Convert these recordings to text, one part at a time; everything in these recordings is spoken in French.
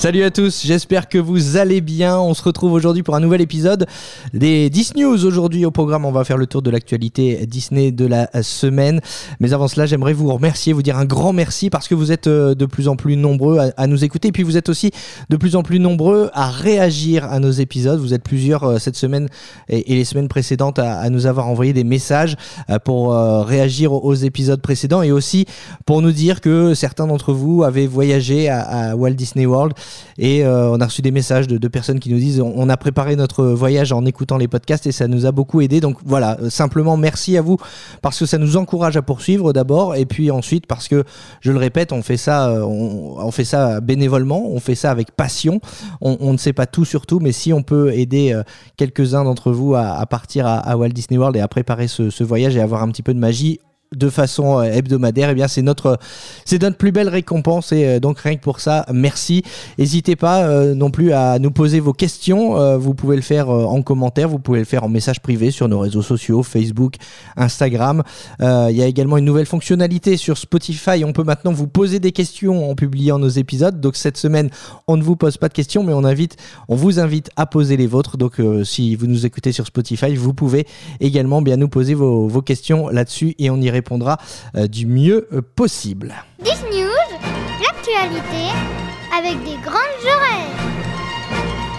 Salut à tous, j'espère que vous allez bien. On se retrouve aujourd'hui pour un nouvel épisode des Disney News. Aujourd'hui au programme, on va faire le tour de l'actualité Disney de la semaine. Mais avant cela, j'aimerais vous remercier, vous dire un grand merci parce que vous êtes euh, de plus en plus nombreux à, nous écouter. Et puis vous êtes aussi de plus en plus nombreux à réagir à nos épisodes. Vous êtes plusieurs euh, cette semaine et, les semaines précédentes à, nous avoir envoyé des messages euh, pour réagir aux, épisodes précédents et aussi pour nous dire que certains d'entre vous avaient voyagé à Walt Disney World et euh, on a reçu des messages de, personnes qui nous disent on, a préparé notre voyage en écoutant les podcasts et ça nous a beaucoup aidé. Donc voilà, euh, simplement merci à vous parce que ça nous encourage à poursuivre d'abord et puis ensuite parce que je le répète, on fait ça, euh, on, fait ça bénévolement, on fait ça avec passion. On, ne sait pas tout sur tout, mais si on peut aider quelques-uns d'entre vous à, partir à, Walt Disney World et à préparer ce voyage et avoir un petit peu de magie, de façon hebdomadaire, et eh bien c'est notre c'est notre plus belle récompense et donc rien que pour ça, merci. N'hésitez pas euh, non plus à nous poser vos questions. Euh, vous pouvez le faire euh, en commentaire, vous pouvez le faire en message privé sur nos réseaux sociaux, Facebook, Instagram. Il y a également une nouvelle fonctionnalité sur Spotify. On peut maintenant vous poser des questions en publiant nos épisodes. Donc cette semaine, on ne vous pose pas de questions, mais on invite, on vous invite à poser les vôtres. Donc si vous nous écoutez sur Spotify, vous pouvez également bien nous poser vos, vos questions là-dessus et on y répondra euh, du mieux euh, possible. Disney News, l'actualité avec des grandes oreilles.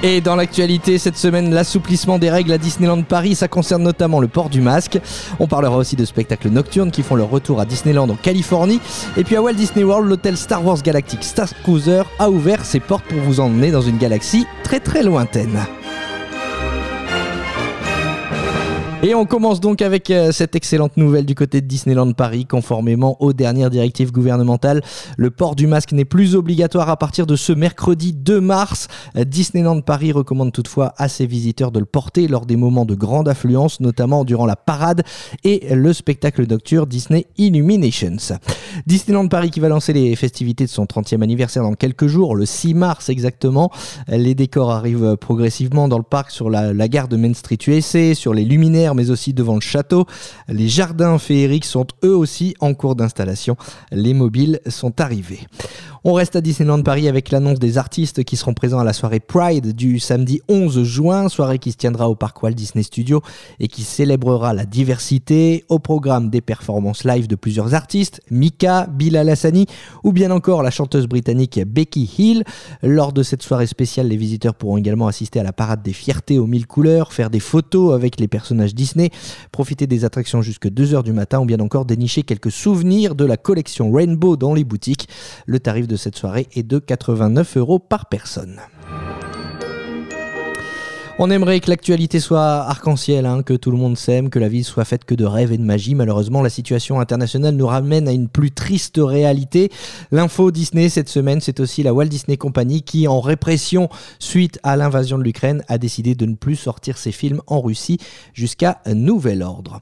Et dans l'actualité cette semaine, l'assouplissement des règles à Disneyland Paris, ça concerne notamment le port du masque. On parlera aussi de spectacles nocturnes qui font leur retour à Disneyland en Californie. Et puis à Walt Disney World, l'hôtel Star Wars Galactic Star Cruiser a ouvert ses portes pour vous emmener dans une galaxie très très lointaine. Et on commence donc avec euh, cette excellente nouvelle du côté de Disneyland Paris. Conformément aux dernières directives gouvernementales, le port du masque n'est plus obligatoire à partir de ce mercredi 2 mars. Disneyland Paris recommande toutefois à ses visiteurs de le porter lors des moments de grande affluence, notamment durant la parade et le spectacle nocturne Disney Illuminations. Disneyland Paris qui va lancer les festivités de son 30e anniversaire dans quelques jours, le 6 mars exactement. Les décors arrivent progressivement dans le parc sur la, la gare de Main Street USA, sur les luminaires mais aussi devant le château. Les jardins féeriques sont eux aussi en cours d'installation. Les mobiles sont arrivés. On reste à Disneyland Paris avec l'annonce des artistes qui seront présents à la soirée Pride du samedi 11 juin, soirée qui se tiendra au parc Walt Disney Studios et qui célébrera la diversité. Au programme des performances live de plusieurs artistes, Mika, Bilal Hassani ou bien encore la chanteuse britannique Becky Hill. Lors de cette soirée spéciale, les visiteurs pourront également assister à la parade des fiertés aux mille couleurs, faire des photos avec les personnages Disney, profiter des attractions jusque 2h du matin ou bien encore dénicher quelques souvenirs de la collection Rainbow dans les boutiques. Le tarif cette soirée est de 89 euros par personne. On aimerait que l'actualité soit arc-en-ciel, hein, que tout le monde s'aime, que la vie soit faite que de rêves et de magie. Malheureusement, la situation internationale nous ramène à une plus triste réalité. L'info Disney cette semaine, c'est aussi la Walt Disney Company qui, en répression suite à l'invasion de l'Ukraine, a décidé de ne plus sortir ses films en Russie jusqu'à nouvel ordre.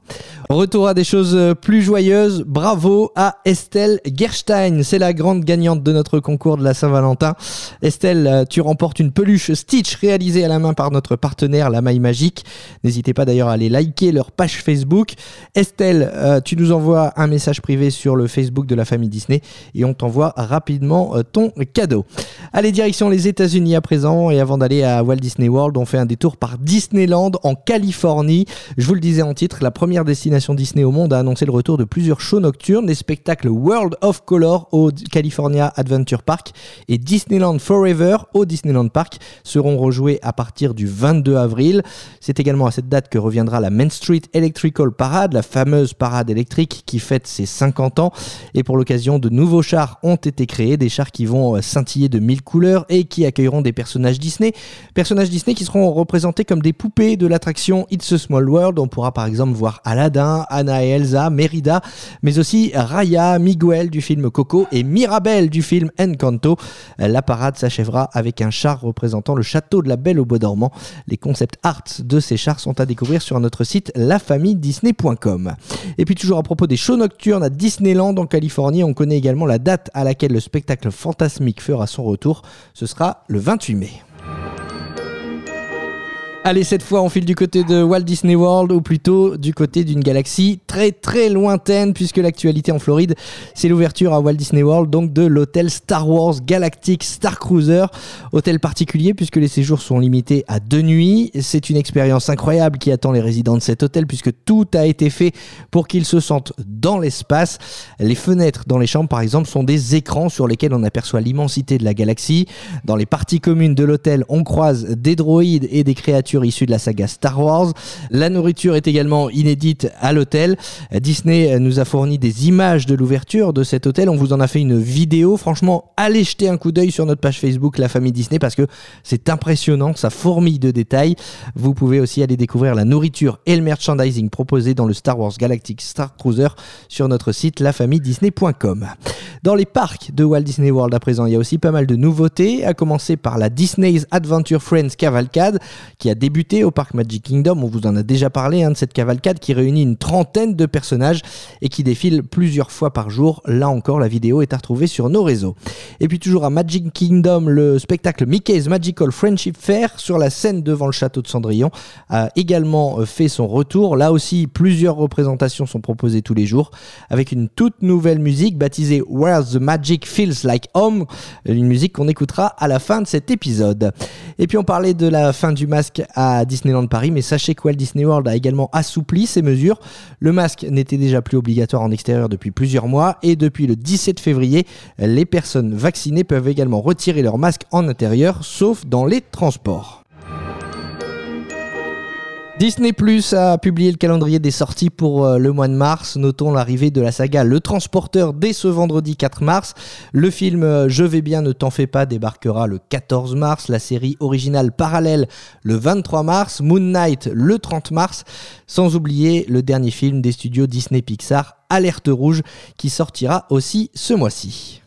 Retour à des choses plus joyeuses. Bravo à Estelle Gerstein. C'est la grande gagnante de notre concours de la Saint-Valentin. Estelle, tu remportes une peluche Stitch réalisée à la main par notre partenaire La Maille Magique. N'hésitez pas d'ailleurs à aller liker leur page Facebook. Estelle, euh, tu nous envoies un message privé sur le Facebook de la famille Disney et on t'envoie rapidement euh, ton cadeau. Allez, direction les États-Unis à présent et avant d'aller à Walt Disney World, on fait un détour par Disneyland en Californie. Je vous le disais en titre, la première destination Disney au monde a annoncé le retour de plusieurs shows nocturnes, les spectacles World of Color au California Adventure Park et Disneyland Forever au Disneyland Park seront rejoués à partir du 22 avril. C'est également à cette date que reviendra la Main Street Electrical Parade, la fameuse parade électrique qui fête ses 50 ans. Et pour l'occasion, de nouveaux chars ont été créés, des chars qui vont scintiller de mille couleurs et qui accueilleront des personnages Disney. Personnages Disney qui seront représentés comme des poupées de l'attraction It's a Small World. On pourra par exemple voir Aladdin, Anna et Elsa, Merida, mais aussi Raya, Miguel du film Coco et Mirabel du film Encanto. La parade s'achèvera avec un char représentant le château de la Belle au Bois dormant. Les concept arts de ces chars sont à découvrir sur notre site lafamilledisney.com. Et puis toujours à propos des shows nocturnes à Disneyland en Californie, on connaît également la date à laquelle le spectacle fantasmique fera son retour. Ce sera le 28 mai. Allez, cette fois, on file du côté de Walt Disney World, ou plutôt du côté d'une galaxie très très lointaine, puisque l'actualité en Floride, c'est l'ouverture à Walt Disney World, donc de l'hôtel Star Wars Galactic Star Cruiser. Hôtel particulier, puisque les séjours sont limités à deux nuits. C'est une expérience incroyable qui attend les résidents de cet hôtel, puisque tout a été fait pour qu'ils se sentent dans l'espace. Les fenêtres dans les chambres, par exemple, sont des écrans sur lesquels on aperçoit l'immensité de la galaxie. Dans les parties communes de l'hôtel, on croise des droïdes et des créatures issus de la saga Star Wars. La nourriture est également inédite à l'hôtel. Disney nous a fourni des images de l'ouverture de cet hôtel. On vous en a fait une vidéo. Franchement, allez jeter un coup d'œil sur notre page Facebook La Famille Disney parce que c'est impressionnant, ça fourmille de détails. Vous pouvez aussi aller découvrir la nourriture et le merchandising proposé dans le Star Wars Galactic Star Cruiser sur notre site lafamilledisney.com. Dans les parcs de Walt Disney World à présent, il y a aussi pas mal de nouveautés, à commencer par la Disney's Adventure Friends Cavalcade qui a débuté au parc Magic Kingdom. On vous en a déjà parlé hein, de cette cavalcade qui réunit une trentaine de personnages et qui défile plusieurs fois par jour. Là encore, la vidéo est à retrouver sur nos réseaux. Et puis toujours à Magic Kingdom, le spectacle Mickey's Magical Friendship Fair sur la scène devant le château de Cendrillon a également euh, fait son retour. Là aussi, plusieurs représentations sont proposées tous les jours avec une toute nouvelle musique baptisée Where the Magic Feels Like Home, une musique qu'on écoutera à la fin de cet épisode. Et puis on parlait de la fin du masque à Disneyland Paris, mais sachez que Walt Disney World a également assoupli ces mesures. Le masque n'était déjà plus obligatoire en extérieur depuis plusieurs mois et depuis le 17 février, les personnes vaccinées peuvent également retirer leur masque en intérieur, sauf dans les transports. Disney Plus a publié le calendrier des sorties pour euh, le mois de mars. Notons l'arrivée de la saga Le Transporteur dès ce vendredi 4 mars. Le film euh, Je vais bien, ne t'en fais pas débarquera le 14 mars. La série originale Parallèle le 23 mars. Moon Knight le 30 mars. Sans oublier le dernier film des studios Disney Pixar, Alerte Rouge, qui sortira aussi ce mois-ci.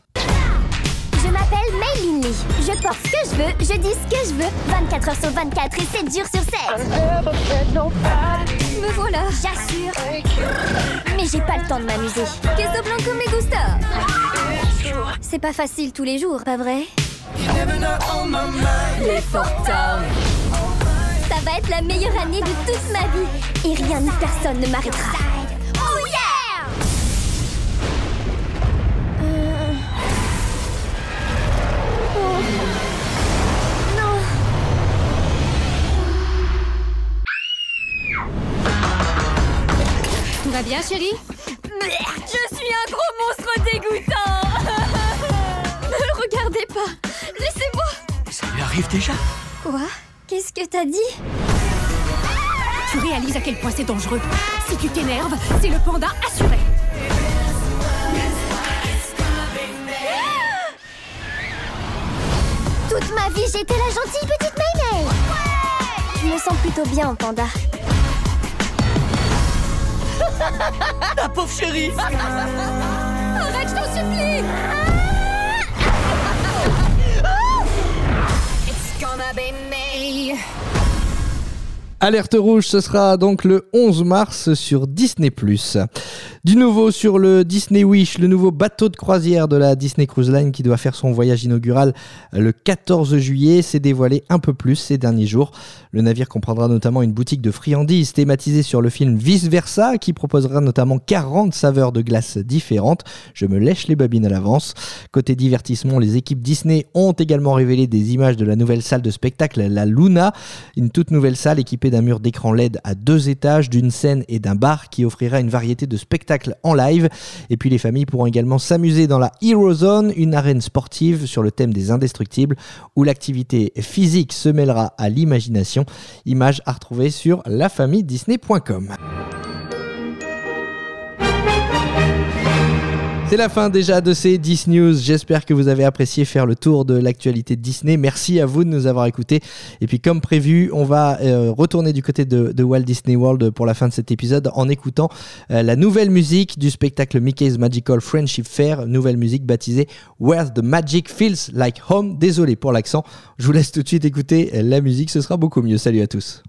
Que je veux, je dis ce que je veux. 24 heures sur 24 et 7 jours sur 7. Me voilà. J'assure. Mais j'ai pas le temps de m'amuser. Queso blanco me gusta. C'est pas facile tous les jours, pas vrai? Les. Ça va être la meilleure année de toute ma vie. Et rien ni personne ne m'arrêtera. Va bien, chérie Je suis un gros monstre dégoûtant. Ne regardez pas Laissez-moi. Ça lui arrive déjà. Quoi? Qu'est-ce que t'as dit? Tu réalises à quel point c'est dangereux. Si tu t'énerves, c'est le panda assuré. Toute ma vie, j'étais la gentille petite Maymay Je me sens plutôt bien en panda. La pauvre chérie. Arrête, je t'en supplie Alerte rouge, ce sera donc le 11 mars sur Disney+. Du nouveau sur le Disney Wish, le nouveau bateau de croisière de la Disney Cruise Line qui doit faire son voyage inaugural le 14 juillet s'est dévoilé un peu plus ces derniers jours. Le navire comprendra notamment une boutique de friandises thématisée sur le film Vice Versa qui proposera notamment 40 saveurs de glace différentes. Je me lèche les babines à l'avance. Côté divertissement, les équipes Disney ont également révélé des images de la nouvelle salle de spectacle, la Luna, une toute nouvelle salle équipée d'un mur d'écran LED à deux étages, d'une scène et d'un bar qui offrira une variété de spectacles en live. Et puis les familles pourront également s'amuser dans la Hero Zone, une arène sportive sur le thème des indestructibles où l'activité physique se mêlera à l'imagination. Image à retrouver sur lafamilledisney.com. C'est la fin déjà de ces 10 news. J'espère que vous avez apprécié faire le tour de l'actualité de Disney. Merci à vous de nous avoir écoutés. Et puis comme prévu, on va euh, retourner du côté de, Walt Disney World pour la fin de cet épisode en écoutant euh, la nouvelle musique du spectacle Mickey's Magical Friendship Fair, nouvelle musique baptisée Where the Magic Feels Like Home. Désolé pour l'accent. Je vous laisse tout de suite écouter la musique, ce sera beaucoup mieux. Salut à tous.